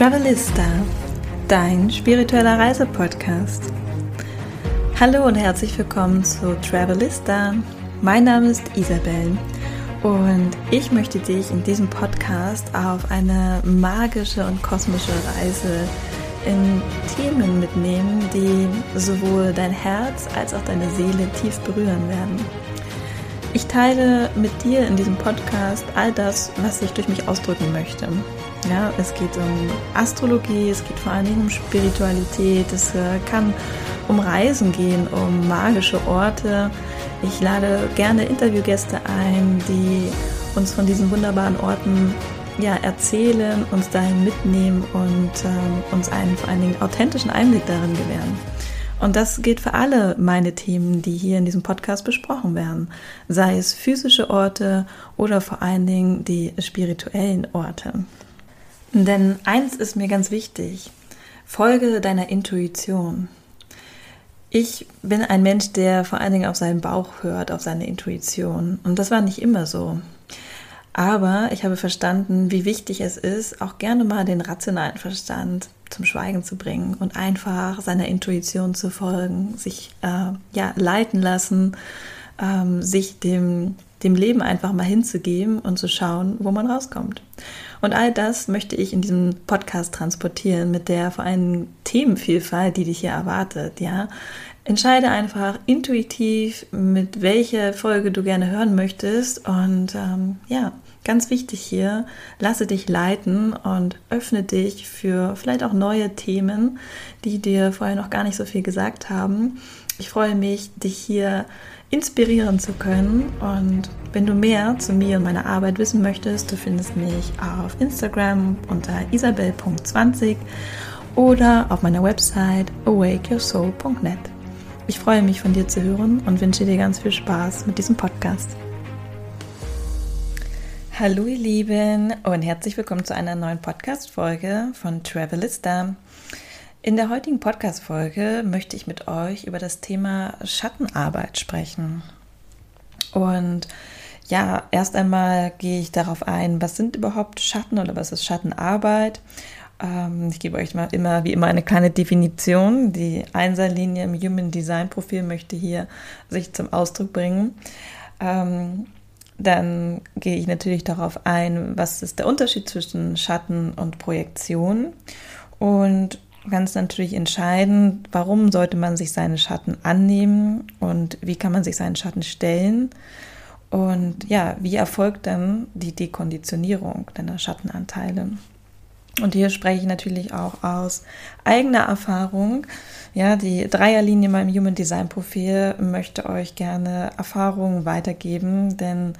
Travelista, dein spiritueller Reisepodcast. Hallo und herzlich willkommen zu Travelista. Mein Name ist Isabel und ich möchte dich in diesem Podcast auf eine magische und kosmische Reise in Themen mitnehmen, die sowohl dein Herz als auch deine Seele tief berühren werden. Ich teile mit dir in diesem Podcast all das, was ich durch mich ausdrücken möchte. Ja, es geht um Astrologie, es geht vor allen Dingen um Spiritualität, es äh, kann um Reisen gehen, um magische Orte. Ich lade gerne Interviewgäste ein, die uns von diesen wunderbaren Orten ja, erzählen, uns dahin mitnehmen und ähm, uns einen vor allen Dingen authentischen Einblick darin gewähren. Und das gilt für alle meine Themen, die hier in diesem Podcast besprochen werden, sei es physische Orte oder vor allen Dingen die spirituellen Orte. Denn eins ist mir ganz wichtig, folge deiner Intuition. Ich bin ein Mensch, der vor allen Dingen auf seinen Bauch hört, auf seine Intuition. Und das war nicht immer so. Aber ich habe verstanden, wie wichtig es ist, auch gerne mal den rationalen Verstand zum Schweigen zu bringen und einfach seiner Intuition zu folgen, sich äh, ja, leiten lassen, ähm, sich dem, dem Leben einfach mal hinzugeben und zu schauen, wo man rauskommt. Und all das möchte ich in diesem Podcast transportieren mit der vor allem Themenvielfalt, die dich hier erwartet, ja. Entscheide einfach intuitiv, mit welcher Folge du gerne hören möchtest. Und ähm, ja, ganz wichtig hier, lasse dich leiten und öffne dich für vielleicht auch neue Themen, die dir vorher noch gar nicht so viel gesagt haben. Ich freue mich, dich hier inspirieren zu können. Und wenn du mehr zu mir und meiner Arbeit wissen möchtest, du findest mich auf Instagram unter isabel.20 oder auf meiner Website awakeyoursoul.net. Ich freue mich von dir zu hören und wünsche dir ganz viel Spaß mit diesem Podcast. Hallo ihr Lieben und herzlich willkommen zu einer neuen Podcast-Folge von Travelista. In der heutigen Podcast-Folge möchte ich mit euch über das Thema Schattenarbeit sprechen. Und ja, erst einmal gehe ich darauf ein, was sind überhaupt Schatten oder was ist Schattenarbeit? Ähm, ich gebe euch mal immer wie immer eine kleine Definition. Die Einserlinie im Human Design Profil möchte hier sich zum Ausdruck bringen. Dann gehe ich natürlich darauf ein, was ist der Unterschied zwischen Schatten und Projektion und ganz natürlich entscheiden, warum sollte man sich seine Schatten annehmen und wie kann man sich seinen Schatten stellen. Und ja, wie erfolgt dann die Dekonditionierung deiner Schattenanteile? Und hier spreche ich natürlich auch aus eigener Erfahrung. Ja, die Dreierlinie in meinem Human Design Profil möchte euch gerne Erfahrungen weitergeben, denn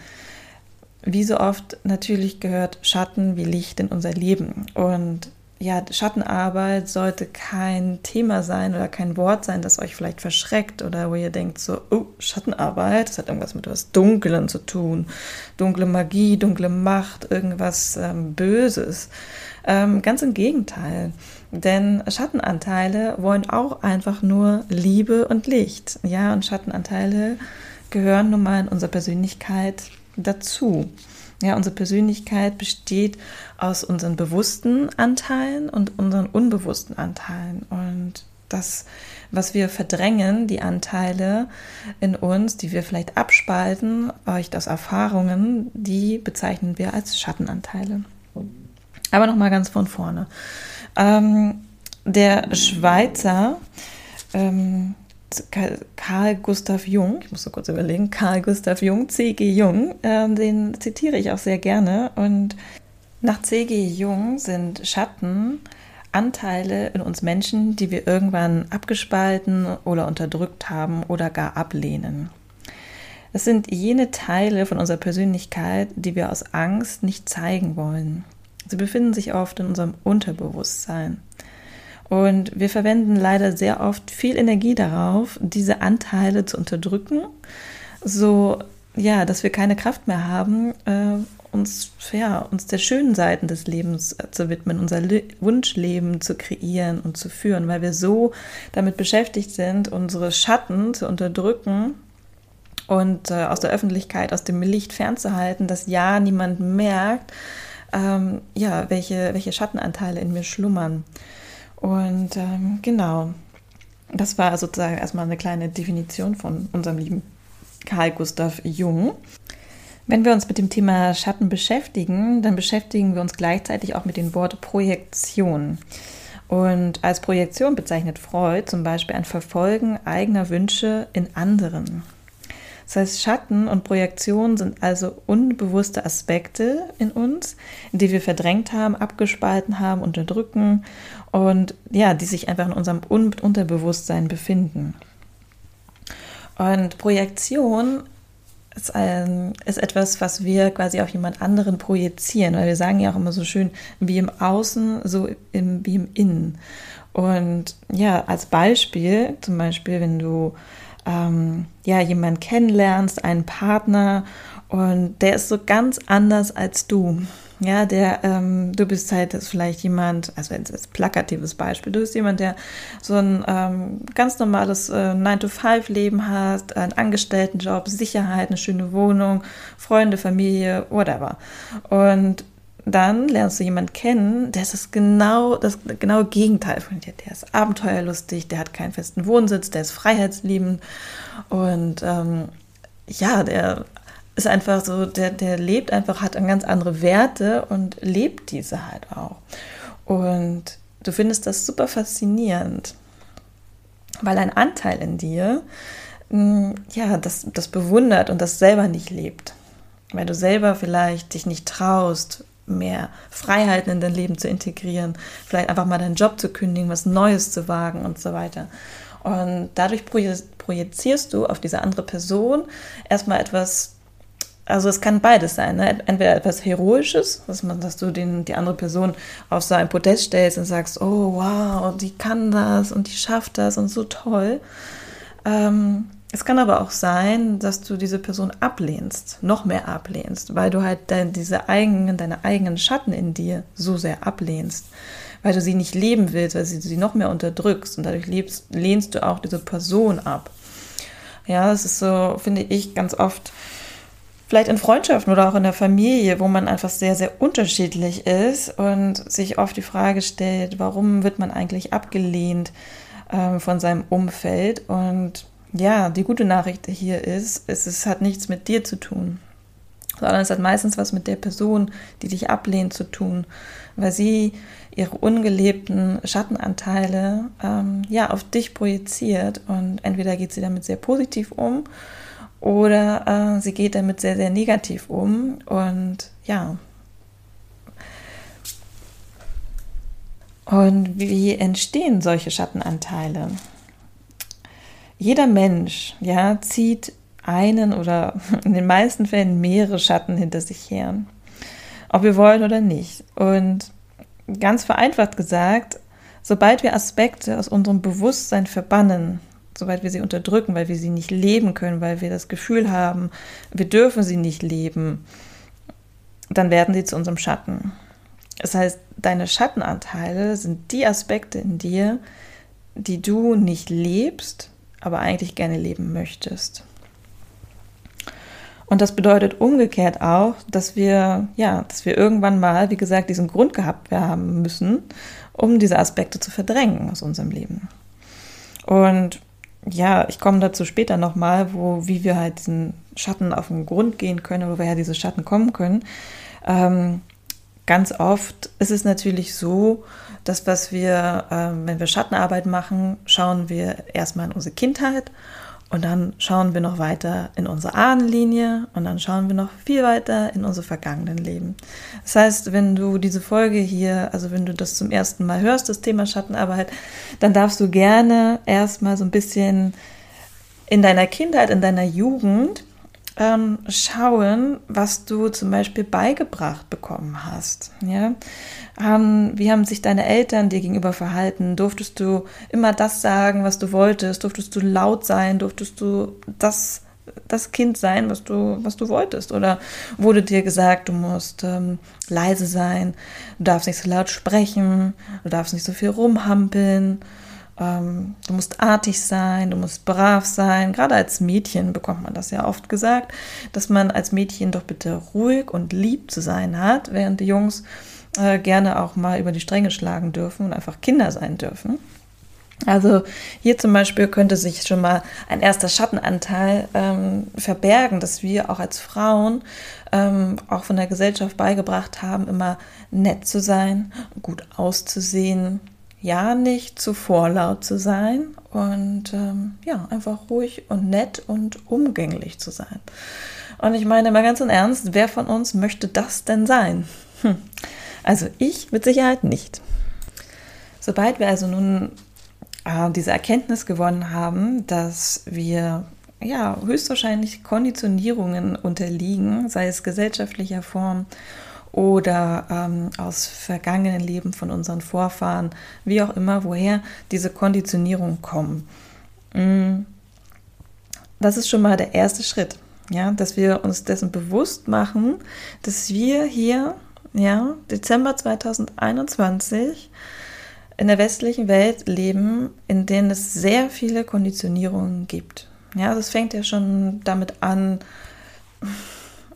wie so oft natürlich gehört Schatten wie Licht in unser Leben. Und ja, Schattenarbeit sollte kein Thema sein oder kein Wort sein, das euch vielleicht verschreckt oder wo ihr denkt so, oh, Schattenarbeit, das hat irgendwas mit was Dunkelem zu tun, dunkle Magie, dunkle Macht, irgendwas ähm, Böses. Ähm, ganz im Gegenteil, denn Schattenanteile wollen auch einfach nur Liebe und Licht. Ja, und Schattenanteile gehören nun mal in unserer Persönlichkeit dazu. Ja, unsere Persönlichkeit besteht aus unseren bewussten Anteilen und unseren unbewussten Anteilen. Und das, was wir verdrängen, die Anteile in uns, die wir vielleicht abspalten, euch aus Erfahrungen, die bezeichnen wir als Schattenanteile. Aber nochmal ganz von vorne. Ähm, der Schweizer ähm, Karl Gustav Jung, ich muss so kurz überlegen, Karl Gustav Jung, C.G. Jung, äh, den zitiere ich auch sehr gerne. Und nach C.G. Jung sind Schatten Anteile in uns Menschen, die wir irgendwann abgespalten oder unterdrückt haben oder gar ablehnen. Es sind jene Teile von unserer Persönlichkeit, die wir aus Angst nicht zeigen wollen. Sie befinden sich oft in unserem Unterbewusstsein. Und wir verwenden leider sehr oft viel Energie darauf, diese Anteile zu unterdrücken, so ja, dass wir keine Kraft mehr haben, äh, uns, ja, uns der schönen Seiten des Lebens äh, zu widmen, unser Le Wunschleben zu kreieren und zu führen, weil wir so damit beschäftigt sind, unsere Schatten zu unterdrücken und äh, aus der Öffentlichkeit, aus dem Licht fernzuhalten, dass ja niemand merkt, ähm, ja, welche, welche Schattenanteile in mir schlummern. Und ähm, genau, das war sozusagen erstmal eine kleine Definition von unserem lieben Karl Gustav Jung. Wenn wir uns mit dem Thema Schatten beschäftigen, dann beschäftigen wir uns gleichzeitig auch mit dem Wort Projektion. Und als Projektion bezeichnet Freud zum Beispiel ein Verfolgen eigener Wünsche in anderen. Das heißt, Schatten und Projektion sind also unbewusste Aspekte in uns, die wir verdrängt haben, abgespalten haben, unterdrücken und ja, die sich einfach in unserem Unterbewusstsein befinden. Und Projektion ist, ein, ist etwas, was wir quasi auf jemand anderen projizieren, weil wir sagen ja auch immer so schön, wie im Außen, so im, wie im Innen. Und ja, als Beispiel, zum Beispiel, wenn du ähm, ja jemanden kennenlernst, einen Partner und der ist so ganz anders als du. Ja, der, ähm, du bist halt vielleicht jemand, also ein plakatives Beispiel, du bist jemand, der so ein ähm, ganz normales äh, 9-to-5-Leben hat, einen Angestelltenjob, Sicherheit, eine schöne Wohnung, Freunde, Familie, whatever. Und dann lernst du jemanden kennen, der ist das genau das genaue Gegenteil von dir. Der ist abenteuerlustig, der hat keinen festen Wohnsitz, der ist freiheitsliebend und ähm, ja, der ist einfach so, der, der lebt einfach, hat ganz andere Werte und lebt diese halt auch. Und du findest das super faszinierend, weil ein Anteil in dir, mm, ja, das, das bewundert und das selber nicht lebt. Weil du selber vielleicht dich nicht traust, mehr Freiheiten in dein Leben zu integrieren, vielleicht einfach mal deinen Job zu kündigen, was Neues zu wagen und so weiter. Und dadurch projizierst du auf diese andere Person erstmal etwas also es kann beides sein. Ne? Entweder etwas Heroisches, dass, man, dass du den, die andere Person auf so ein Podest stellst und sagst, oh wow, die kann das und die schafft das und so toll. Ähm, es kann aber auch sein, dass du diese Person ablehnst, noch mehr ablehnst, weil du halt dein, diese eigenen, deine eigenen Schatten in dir so sehr ablehnst, weil du sie nicht leben willst, weil du sie noch mehr unterdrückst und dadurch lebst, lehnst du auch diese Person ab. Ja, das ist so, finde ich, ganz oft vielleicht in Freundschaften oder auch in der Familie, wo man einfach sehr, sehr unterschiedlich ist und sich oft die Frage stellt, warum wird man eigentlich abgelehnt ähm, von seinem Umfeld? Und ja, die gute Nachricht hier ist, es, es hat nichts mit dir zu tun, sondern es hat meistens was mit der Person, die dich ablehnt, zu tun, weil sie ihre ungelebten Schattenanteile ähm, ja auf dich projiziert und entweder geht sie damit sehr positiv um oder äh, sie geht damit sehr, sehr negativ um. Und ja. Und wie entstehen solche Schattenanteile? Jeder Mensch, ja, zieht einen oder in den meisten Fällen mehrere Schatten hinter sich her. Ob wir wollen oder nicht. Und ganz vereinfacht gesagt, sobald wir Aspekte aus unserem Bewusstsein verbannen, soweit wir sie unterdrücken, weil wir sie nicht leben können, weil wir das Gefühl haben, wir dürfen sie nicht leben, dann werden sie zu unserem Schatten. Das heißt, deine Schattenanteile sind die Aspekte in dir, die du nicht lebst, aber eigentlich gerne leben möchtest. Und das bedeutet umgekehrt auch, dass wir, ja, dass wir irgendwann mal, wie gesagt, diesen Grund gehabt haben müssen, um diese Aspekte zu verdrängen aus unserem Leben. Und ja, ich komme dazu später nochmal, wo, wie wir halt diesen Schatten auf den Grund gehen können, woher diese Schatten kommen können. Ähm, ganz oft ist es natürlich so, dass was wir, ähm, wenn wir Schattenarbeit machen, schauen wir erstmal in unsere Kindheit und dann schauen wir noch weiter in unsere Ahnenlinie und dann schauen wir noch viel weiter in unsere vergangenen Leben. Das heißt, wenn du diese Folge hier, also wenn du das zum ersten Mal hörst, das Thema Schattenarbeit, dann darfst du gerne erstmal so ein bisschen in deiner Kindheit, in deiner Jugend ähm, schauen, was du zum Beispiel beigebracht bekommen hast. Ja? Ähm, wie haben sich deine Eltern dir gegenüber verhalten? Durftest du immer das sagen, was du wolltest? Durftest du laut sein? Durftest du das, das Kind sein, was du, was du wolltest? Oder wurde dir gesagt, du musst ähm, leise sein, du darfst nicht so laut sprechen, du darfst nicht so viel rumhampeln? Ähm, du musst artig sein, du musst brav sein. Gerade als Mädchen bekommt man das ja oft gesagt, dass man als Mädchen doch bitte ruhig und lieb zu sein hat, während die Jungs äh, gerne auch mal über die Stränge schlagen dürfen und einfach Kinder sein dürfen. Also hier zum Beispiel könnte sich schon mal ein erster Schattenanteil ähm, verbergen, dass wir auch als Frauen ähm, auch von der Gesellschaft beigebracht haben, immer nett zu sein, gut auszusehen, ja nicht zu vorlaut zu sein und ähm, ja einfach ruhig und nett und umgänglich zu sein. Und ich meine mal ganz im Ernst, wer von uns möchte das denn sein? Hm. Also ich mit Sicherheit nicht. Sobald wir also nun äh, diese Erkenntnis gewonnen haben, dass wir ja höchstwahrscheinlich Konditionierungen unterliegen, sei es gesellschaftlicher Form oder ähm, aus vergangenen Leben von unseren Vorfahren, wie auch immer, woher diese Konditionierungen kommen. Mm. Das ist schon mal der erste Schritt, ja, dass wir uns dessen bewusst machen, dass wir hier, ja, Dezember 2021 in der westlichen Welt leben, in denen es sehr viele Konditionierungen gibt. Ja, das fängt ja schon damit an,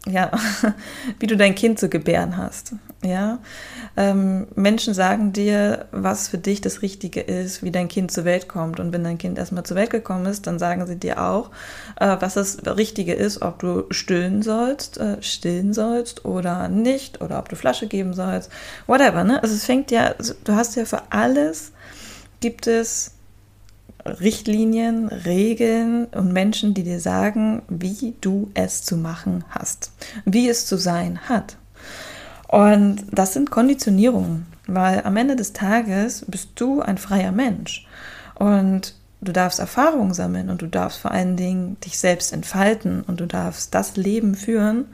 ja, wie du dein Kind zu gebären hast. Ja, ähm, Menschen sagen dir, was für dich das Richtige ist, wie dein Kind zur Welt kommt. Und wenn dein Kind erstmal zur Welt gekommen ist, dann sagen sie dir auch, äh, was das Richtige ist, ob du stillen sollst, äh, stillen sollst oder nicht, oder ob du Flasche geben sollst, whatever. Ne? Also es fängt ja, du hast ja für alles gibt es Richtlinien, Regeln und Menschen, die dir sagen, wie du es zu machen hast, wie es zu sein hat. Und das sind Konditionierungen, weil am Ende des Tages bist du ein freier Mensch und du darfst Erfahrungen sammeln und du darfst vor allen Dingen dich selbst entfalten und du darfst das Leben führen,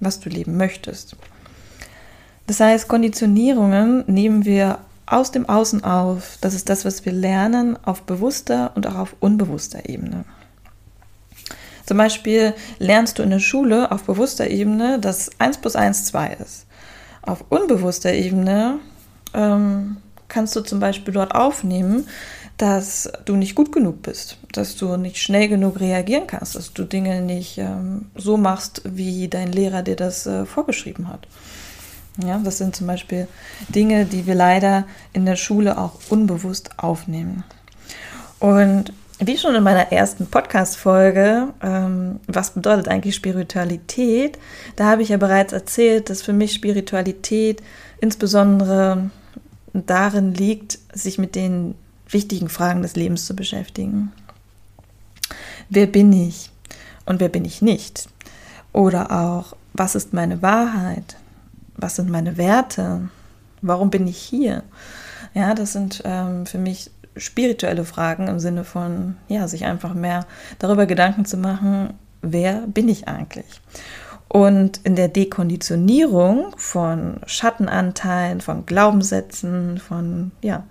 was du leben möchtest. Das heißt, Konditionierungen nehmen wir aus dem Außen auf. Das ist das, was wir lernen auf bewusster und auch auf unbewusster Ebene. Zum Beispiel lernst du in der Schule auf bewusster Ebene, dass 1 plus 1 2 ist. Auf unbewusster Ebene ähm, kannst du zum Beispiel dort aufnehmen, dass du nicht gut genug bist, dass du nicht schnell genug reagieren kannst, dass du Dinge nicht ähm, so machst, wie dein Lehrer dir das äh, vorgeschrieben hat. Ja, das sind zum Beispiel Dinge, die wir leider in der Schule auch unbewusst aufnehmen. Und wie schon in meiner ersten Podcast-Folge, ähm, was bedeutet eigentlich Spiritualität? Da habe ich ja bereits erzählt, dass für mich Spiritualität insbesondere darin liegt, sich mit den wichtigen Fragen des Lebens zu beschäftigen. Wer bin ich und wer bin ich nicht? Oder auch, was ist meine Wahrheit? Was sind meine Werte? Warum bin ich hier? Ja, das sind ähm, für mich spirituelle Fragen im Sinne von, ja, sich einfach mehr darüber Gedanken zu machen, wer bin ich eigentlich? Und in der Dekonditionierung von Schattenanteilen, von Glaubenssätzen, von, ja,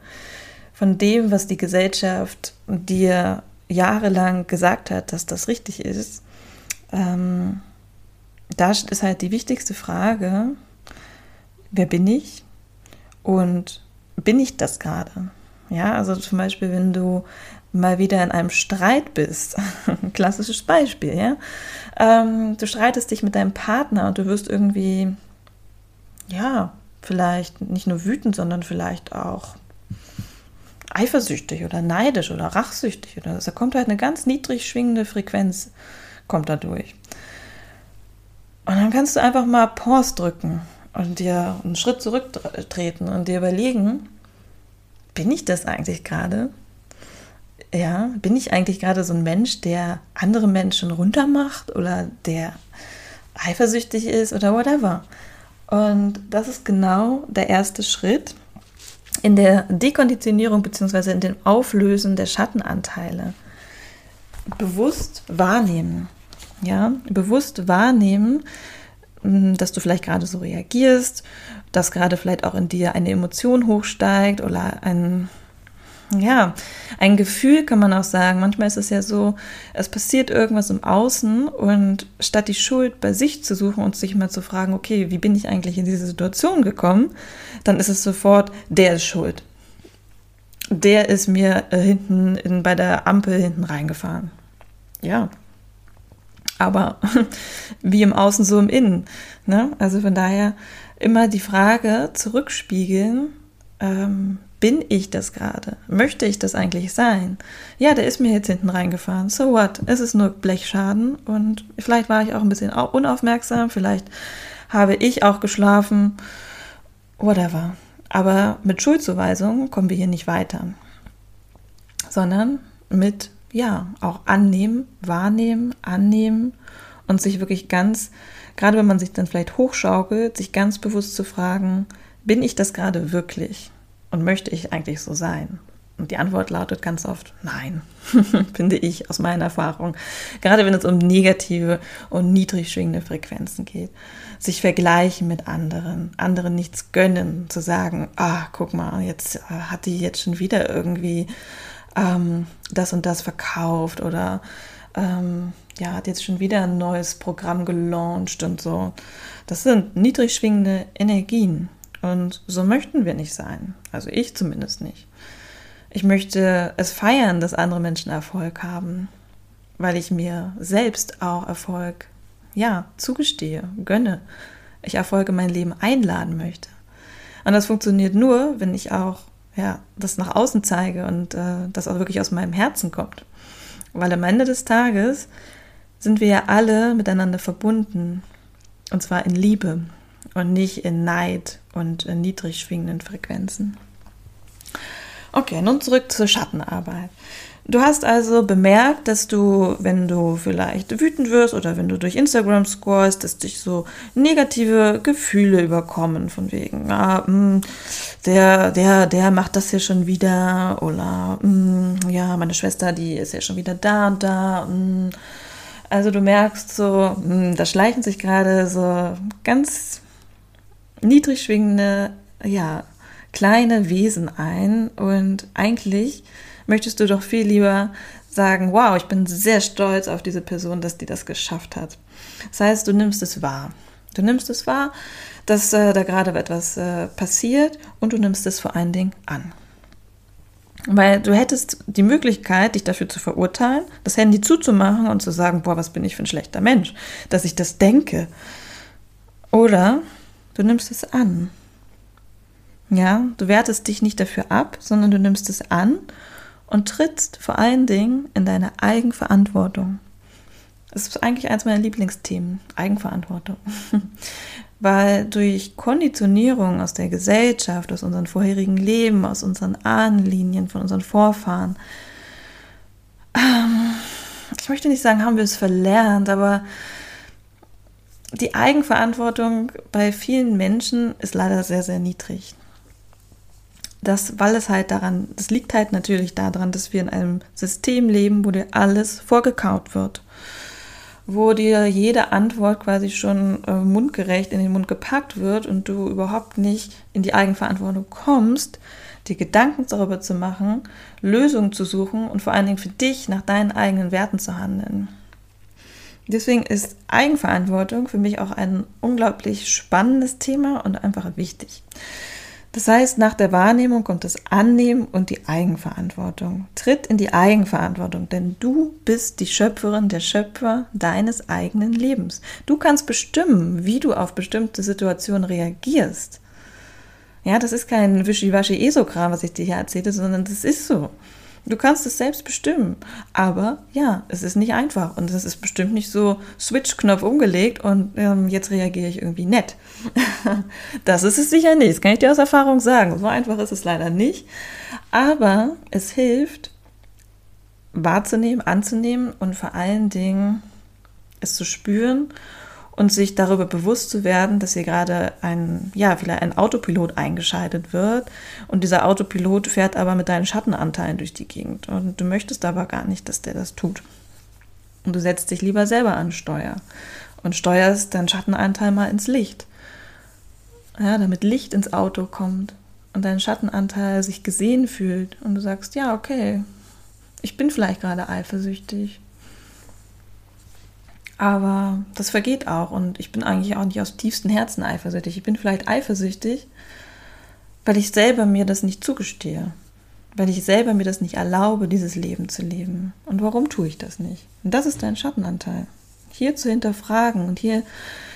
von dem, was die Gesellschaft dir jahrelang gesagt hat, dass das richtig ist, ähm, da ist halt die wichtigste Frage, wer bin ich und bin ich das gerade? Ja, also zum Beispiel, wenn du mal wieder in einem Streit bist, klassisches Beispiel, ja, ähm, du streitest dich mit deinem Partner und du wirst irgendwie, ja, vielleicht nicht nur wütend, sondern vielleicht auch eifersüchtig oder neidisch oder rachsüchtig oder da kommt halt eine ganz niedrig schwingende Frequenz kommt da durch. Und dann kannst du einfach mal Pause drücken und dir einen Schritt zurücktreten und dir überlegen, bin ich das eigentlich gerade? Ja, bin ich eigentlich gerade so ein Mensch, der andere Menschen runtermacht oder der eifersüchtig ist oder whatever? Und das ist genau der erste Schritt in der Dekonditionierung bzw. in dem Auflösen der Schattenanteile. Bewusst wahrnehmen. Ja, bewusst wahrnehmen, hm, dass du vielleicht gerade so reagierst, dass gerade vielleicht auch in dir eine Emotion hochsteigt oder ein, ja, ein Gefühl kann man auch sagen. Manchmal ist es ja so, es passiert irgendwas im Außen und statt die Schuld bei sich zu suchen und sich mal zu fragen, okay, wie bin ich eigentlich in diese Situation gekommen, dann ist es sofort, der ist schuld. der ist mir äh, hinten in, bei der Ampel hinten reingefahren. Ja. Aber wie im Außen, so im Innen. Ne? Also von daher immer die Frage zurückspiegeln, ähm, bin ich das gerade? Möchte ich das eigentlich sein? Ja, der ist mir jetzt hinten reingefahren. So what? Es ist nur Blechschaden und vielleicht war ich auch ein bisschen unaufmerksam, vielleicht habe ich auch geschlafen, whatever. Aber mit Schuldzuweisung kommen wir hier nicht weiter, sondern mit, ja, auch annehmen, wahrnehmen, annehmen und sich wirklich ganz, gerade wenn man sich dann vielleicht hochschaukelt, sich ganz bewusst zu fragen, bin ich das gerade wirklich und möchte ich eigentlich so sein? Und die Antwort lautet ganz oft nein, finde ich aus meiner Erfahrung. Gerade wenn es um negative und niedrig schwingende Frequenzen geht. Sich vergleichen mit anderen, anderen nichts gönnen, zu sagen, ah, guck mal, jetzt äh, hat die jetzt schon wieder irgendwie ähm, das und das verkauft oder ähm, ja, hat jetzt schon wieder ein neues Programm gelauncht und so. Das sind niedrig schwingende Energien. Und so möchten wir nicht sein. Also ich zumindest nicht. Ich möchte es feiern, dass andere Menschen Erfolg haben, weil ich mir selbst auch Erfolg, ja, zugestehe, gönne. Ich Erfolge in mein Leben einladen möchte. Und das funktioniert nur, wenn ich auch, ja, das nach außen zeige und äh, das auch wirklich aus meinem Herzen kommt. Weil am Ende des Tages sind wir ja alle miteinander verbunden. Und zwar in Liebe und nicht in Neid und in niedrig schwingenden Frequenzen. Okay, nun zurück zur Schattenarbeit. Du hast also bemerkt, dass du, wenn du vielleicht wütend wirst oder wenn du durch Instagram scrollst, dass dich so negative Gefühle überkommen, von wegen, ah, mh, hm, der, der, der macht das hier schon wieder oder mh, hm, ja, meine Schwester, die ist ja schon wieder da und da. Mh. Hm. Also du merkst so, da schleichen sich gerade so ganz niedrig schwingende, ja, kleine Wesen ein und eigentlich möchtest du doch viel lieber sagen, wow, ich bin sehr stolz auf diese Person, dass die das geschafft hat. Das heißt, du nimmst es wahr. Du nimmst es wahr, dass äh, da gerade etwas äh, passiert und du nimmst es vor allen Dingen an. Weil du hättest die Möglichkeit, dich dafür zu verurteilen, das Handy zuzumachen und zu sagen, boah, was bin ich für ein schlechter Mensch, dass ich das denke. Oder du nimmst es an ja, du wertest dich nicht dafür ab, sondern du nimmst es an und trittst vor allen Dingen in deine Eigenverantwortung. Das ist eigentlich eins meiner Lieblingsthemen, Eigenverantwortung. Weil durch Konditionierung aus der Gesellschaft, aus unserem vorherigen Leben, aus unseren Ahnenlinien, von unseren Vorfahren, ähm, ich möchte nicht sagen, haben wir es verlernt, aber die Eigenverantwortung bei vielen Menschen ist leider sehr, sehr niedrig das, weil es halt daran, das liegt halt natürlich daran, dass wir in einem System leben, wo dir alles vorgekaut wird. Wo dir jede Antwort quasi schon äh, mundgerecht in den Mund gepackt wird und du überhaupt nicht in die Eigenverantwortung kommst, dir Gedanken darüber zu machen, Lösungen zu suchen und vor allen Dingen für dich nach deinen eigenen Werten zu handeln. Deswegen ist Eigenverantwortung für mich auch ein unglaublich spannendes Thema und einfach wichtig. Das heißt, nach der Wahrnehmung kommt das Annehmen und die Eigenverantwortung. Tritt in die Eigenverantwortung, denn du bist die Schöpferin, der Schöpfer deines eigenen Lebens. Du kannst bestimmen, wie du auf bestimmte Situationen reagierst. Ja, das ist kein Wischiwaschi-Esokram, was ich dir hier erzähle, sondern das ist so. Du kannst es selbst bestimmen. Aber ja, es ist nicht einfach. Und es ist bestimmt nicht so Switch-Knopf umgelegt und ähm, jetzt reagiere ich irgendwie nett. das ist es sicher nicht. Das kann ich dir aus Erfahrung sagen. So einfach ist es leider nicht. Aber es hilft, wahrzunehmen, anzunehmen und vor allen Dingen es zu spüren und sich darüber bewusst zu werden, dass hier gerade ein, ja, vielleicht ein Autopilot eingeschaltet wird und dieser Autopilot fährt aber mit deinen Schattenanteilen durch die Gegend und du möchtest aber gar nicht, dass der das tut. Und du setzt dich lieber selber an Steuer und steuerst deinen Schattenanteil mal ins Licht. Ja, damit Licht ins Auto kommt und dein Schattenanteil sich gesehen fühlt und du sagst, ja, okay, ich bin vielleicht gerade eifersüchtig aber das vergeht auch und ich bin eigentlich auch nicht aus tiefstem Herzen eifersüchtig. Ich bin vielleicht eifersüchtig, weil ich selber mir das nicht zugestehe. weil ich selber mir das nicht erlaube, dieses Leben zu leben. Und warum tue ich das nicht? Und das ist dein Schattenanteil. Hier zu hinterfragen und hier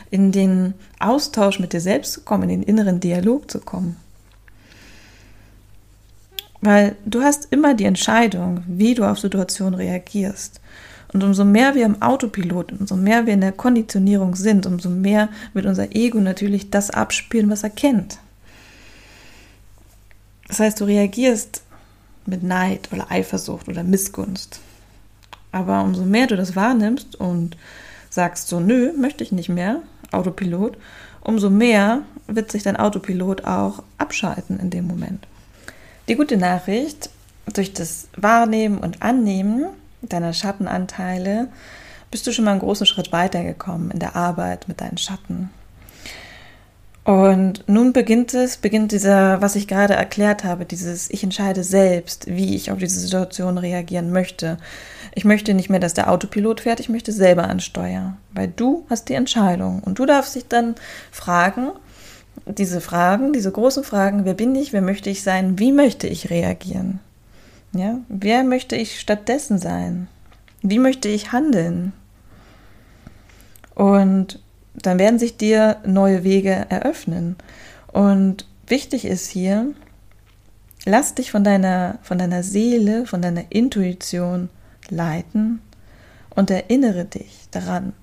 in den Austausch mit dir selbst zu kommen, in den inneren Dialog zu kommen. Weil du hast immer die Entscheidung, wie du auf Situationen reagierst. Und umso mehr wir im Autopilot, umso mehr wir in der Konditionierung sind, umso mehr wird unser Ego natürlich das abspielen, was er kennt. Das heißt, du reagierst mit Neid oder Eifersucht oder Missgunst. Aber umso mehr du das wahrnimmst und sagst so, nö, möchte ich nicht mehr, Autopilot, umso mehr wird sich dein Autopilot auch abschalten in dem Moment. Die gute Nachricht, durch das Wahrnehmen und Annehmen deiner Schattenanteile bist du schon mal einen großen Schritt weitergekommen in der Arbeit mit deinen Schatten. Und nun beginnt es, beginnt dieser, was ich gerade erklärt habe, dieses Ich entscheide selbst, wie ich auf diese Situation reagieren möchte. Ich möchte nicht mehr, dass der Autopilot fährt, ich möchte selber ansteuern, weil du hast die Entscheidung. Und du darfst dich dann fragen, diese Fragen, diese großen Fragen, wer bin ich, wer möchte ich sein, wie möchte ich reagieren? Ja, wer möchte ich stattdessen sein? Wie möchte ich handeln? Und dann werden sich dir neue Wege eröffnen. Und wichtig ist hier, lass dich von deiner, von deiner Seele, von deiner Intuition leiten und erinnere dich daran,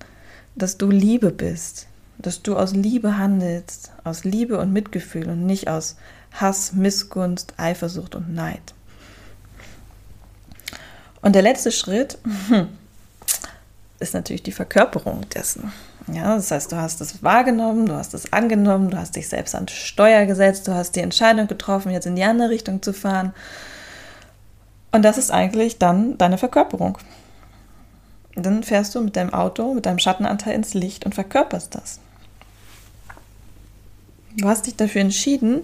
dass du Liebe bist, dass du aus Liebe handelst, aus Liebe und Mitgefühl und nicht aus Hass, Missgunst, Eifersucht und Neid. Und der letzte Schritt ist natürlich die Verkörperung dessen. Ja, das heißt, du hast es wahrgenommen, du hast es angenommen, du hast dich selbst an Steuer gesetzt, du hast die Entscheidung getroffen, jetzt in die andere Richtung zu fahren. Und das ist eigentlich dann deine Verkörperung. Dann fährst du mit deinem Auto, mit deinem Schattenanteil ins Licht und verkörperst das. Du hast dich dafür entschieden,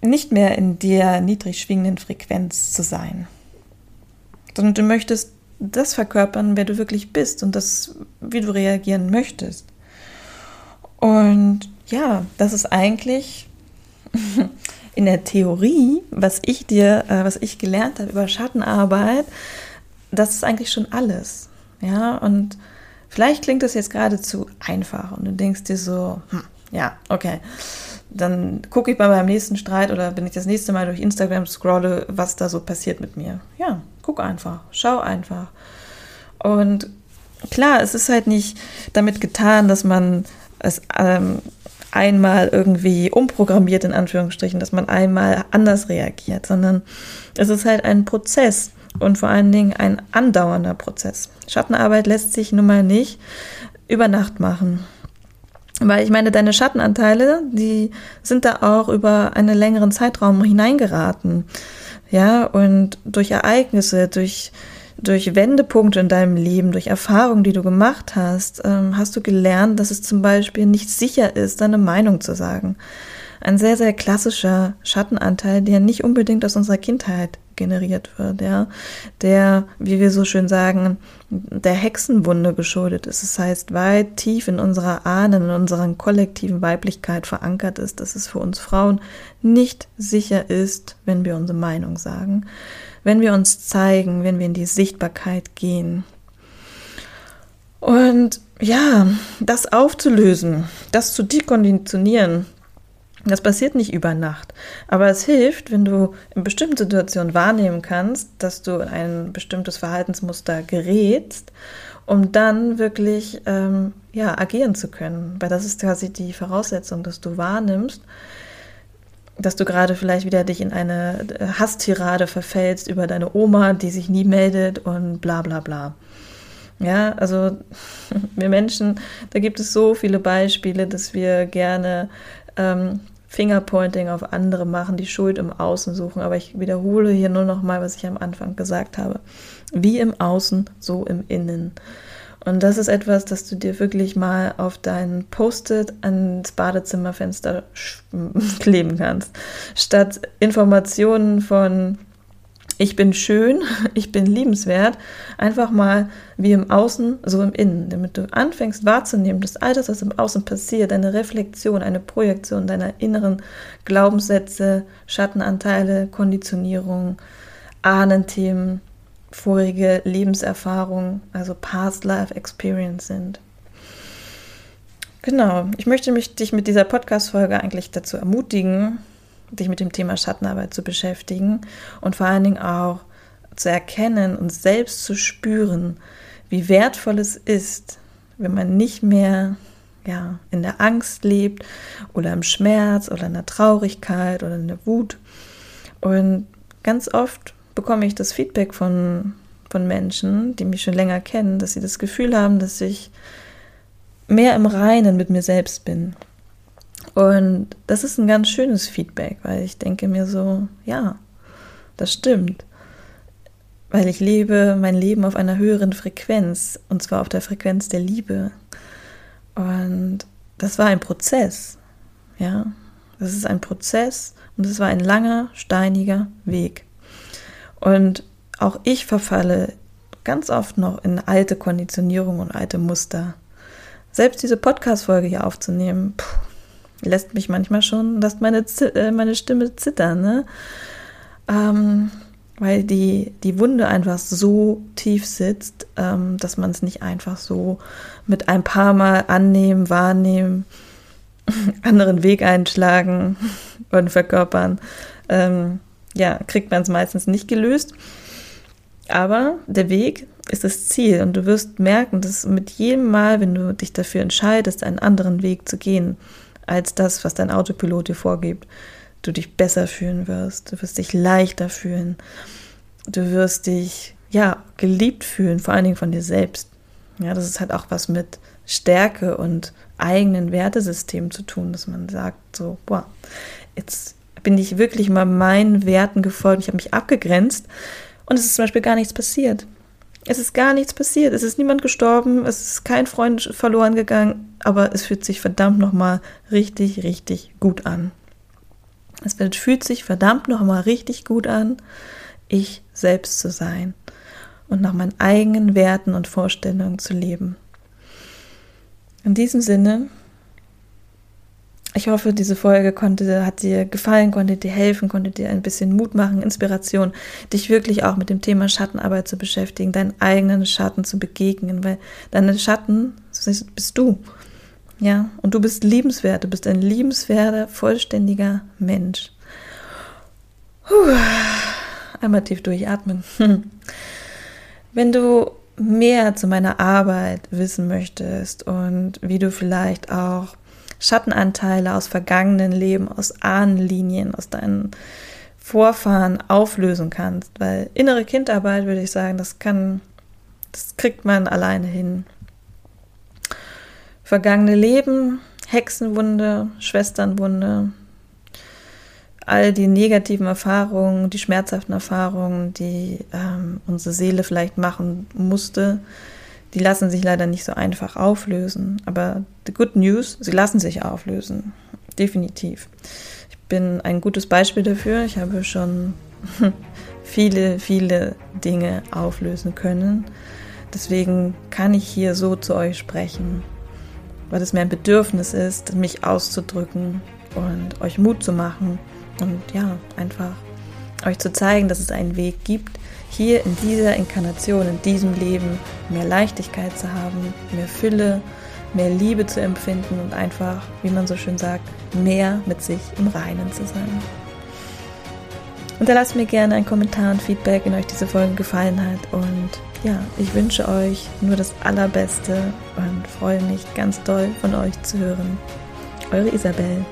nicht mehr in der niedrig schwingenden Frequenz zu sein, sondern du möchtest das verkörpern, wer du wirklich bist und das, wie du reagieren möchtest. Und ja, das ist eigentlich in der Theorie, was ich dir, äh, was ich gelernt habe über Schattenarbeit, das ist eigentlich schon alles. Ja, und vielleicht klingt das jetzt geradezu einfach und du denkst dir so, hm, ja, okay. Dann gucke ich bei meinem nächsten Streit oder wenn ich das nächste Mal durch Instagram scrolle, was da so passiert mit mir. Ja, guck einfach, schau einfach. Und klar, es ist halt nicht damit getan, dass man es ähm, einmal irgendwie umprogrammiert, in Anführungsstrichen, dass man einmal anders reagiert, sondern es ist halt ein Prozess und vor allen Dingen ein andauernder Prozess. Schattenarbeit lässt sich nun mal nicht über Nacht machen. Weil ich meine, deine Schattenanteile, die sind da auch über einen längeren Zeitraum hineingeraten. Ja, und durch Ereignisse, durch, durch Wendepunkte in deinem Leben, durch Erfahrungen, die du gemacht hast, ähm, hast du gelernt, dass es zum Beispiel nicht sicher ist, deine Meinung zu sagen. Ein sehr, sehr klassischer Schattenanteil, der nicht unbedingt aus unserer Kindheit generiert wird, ja, der, wie wir so schön sagen, der Hexenwunde geschuldet ist. Das heißt, weit tief in unserer Ahnen, in unserer kollektiven Weiblichkeit verankert ist, dass es für uns Frauen nicht sicher ist, wenn wir unsere Meinung sagen, wenn wir uns zeigen, wenn wir in die Sichtbarkeit gehen. Und ja, das aufzulösen, das zu dekonditionieren, das passiert nicht über Nacht, aber es hilft, wenn du in bestimmten Situationen wahrnehmen kannst, dass du in ein bestimmtes Verhaltensmuster gerätst, um dann wirklich ähm, ja, agieren zu können. Weil das ist quasi die Voraussetzung, dass du wahrnimmst, dass du gerade vielleicht wieder dich in eine Hasstirade verfällst über deine Oma, die sich nie meldet und bla bla bla. Ja, also wir Menschen, da gibt es so viele Beispiele, dass wir gerne ähm, Fingerpointing auf andere machen, die Schuld im Außen suchen. Aber ich wiederhole hier nur noch mal, was ich am Anfang gesagt habe. Wie im Außen, so im Innen. Und das ist etwas, das du dir wirklich mal auf dein Post-it ans Badezimmerfenster kleben kannst. Statt Informationen von ich bin schön, ich bin liebenswert, einfach mal wie im Außen, so im Innen, damit du anfängst wahrzunehmen, dass all das, was im Außen passiert, eine Reflexion, eine Projektion deiner inneren Glaubenssätze, Schattenanteile, Konditionierung, Ahnenthemen, vorige Lebenserfahrung, also Past Life Experience sind. Genau, ich möchte mich dich mit dieser Podcast-Folge eigentlich dazu ermutigen, dich mit dem Thema Schattenarbeit zu beschäftigen und vor allen Dingen auch zu erkennen und selbst zu spüren, wie wertvoll es ist, wenn man nicht mehr ja, in der Angst lebt oder im Schmerz oder in der Traurigkeit oder in der Wut. Und ganz oft bekomme ich das Feedback von, von Menschen, die mich schon länger kennen, dass sie das Gefühl haben, dass ich mehr im Reinen mit mir selbst bin. Und das ist ein ganz schönes Feedback, weil ich denke mir so, ja, das stimmt. Weil ich lebe mein Leben auf einer höheren Frequenz, und zwar auf der Frequenz der Liebe. Und das war ein Prozess, ja. Das ist ein Prozess und es war ein langer, steiniger Weg. Und auch ich verfalle ganz oft noch in alte Konditionierung und alte Muster. Selbst diese Podcast-Folge hier aufzunehmen, puh, lässt mich manchmal schon, lässt meine, äh, meine Stimme zittern, ne? Ähm, weil die, die Wunde einfach so tief sitzt, ähm, dass man es nicht einfach so mit ein paar Mal annehmen, wahrnehmen, anderen Weg einschlagen und verkörpern, ähm, ja, kriegt man es meistens nicht gelöst. Aber der Weg ist das Ziel und du wirst merken, dass mit jedem Mal, wenn du dich dafür entscheidest, einen anderen Weg zu gehen, als das, was dein Autopilot dir vorgibt, du dich besser fühlen wirst, du wirst dich leichter fühlen, du wirst dich ja geliebt fühlen, vor allen Dingen von dir selbst. Ja, das ist halt auch was mit Stärke und eigenen Wertesystem zu tun, dass man sagt so, boah, jetzt bin ich wirklich mal meinen Werten gefolgt, ich habe mich abgegrenzt und es ist zum Beispiel gar nichts passiert. Es ist gar nichts passiert. Es ist niemand gestorben. Es ist kein Freund verloren gegangen. Aber es fühlt sich verdammt nochmal richtig, richtig gut an. Es fühlt sich verdammt nochmal richtig gut an, ich selbst zu sein und nach meinen eigenen Werten und Vorstellungen zu leben. In diesem Sinne ich hoffe, diese Folge konnte, hat dir gefallen, konnte dir helfen, konnte dir ein bisschen Mut machen, Inspiration, dich wirklich auch mit dem Thema Schattenarbeit zu beschäftigen, deinen eigenen Schatten zu begegnen, weil deine Schatten bist du. Ja, und du bist liebenswert, du bist ein liebenswerter, vollständiger Mensch. Puh. Einmal tief durchatmen. Wenn du mehr zu meiner Arbeit wissen möchtest und wie du vielleicht auch Schattenanteile aus vergangenen Leben, aus Ahnenlinien, aus deinen Vorfahren auflösen kannst. Weil innere Kindarbeit, würde ich sagen, das kann, das kriegt man alleine hin. Vergangene Leben, Hexenwunde, Schwesternwunde, all die negativen Erfahrungen, die schmerzhaften Erfahrungen, die ähm, unsere Seele vielleicht machen musste, die lassen sich leider nicht so einfach auflösen. Aber the good news, sie lassen sich auflösen. Definitiv. Ich bin ein gutes Beispiel dafür. Ich habe schon viele, viele Dinge auflösen können. Deswegen kann ich hier so zu euch sprechen, weil es mir ein Bedürfnis ist, mich auszudrücken und euch Mut zu machen und ja, einfach euch zu zeigen, dass es einen Weg gibt, hier in dieser Inkarnation, in diesem Leben mehr Leichtigkeit zu haben, mehr Fülle, mehr Liebe zu empfinden und einfach, wie man so schön sagt, mehr mit sich im Reinen zu sein. Unterlasst mir gerne einen Kommentar und Feedback, wenn euch diese Folge gefallen hat. Und ja, ich wünsche euch nur das Allerbeste und freue mich ganz doll von euch zu hören. Eure Isabel.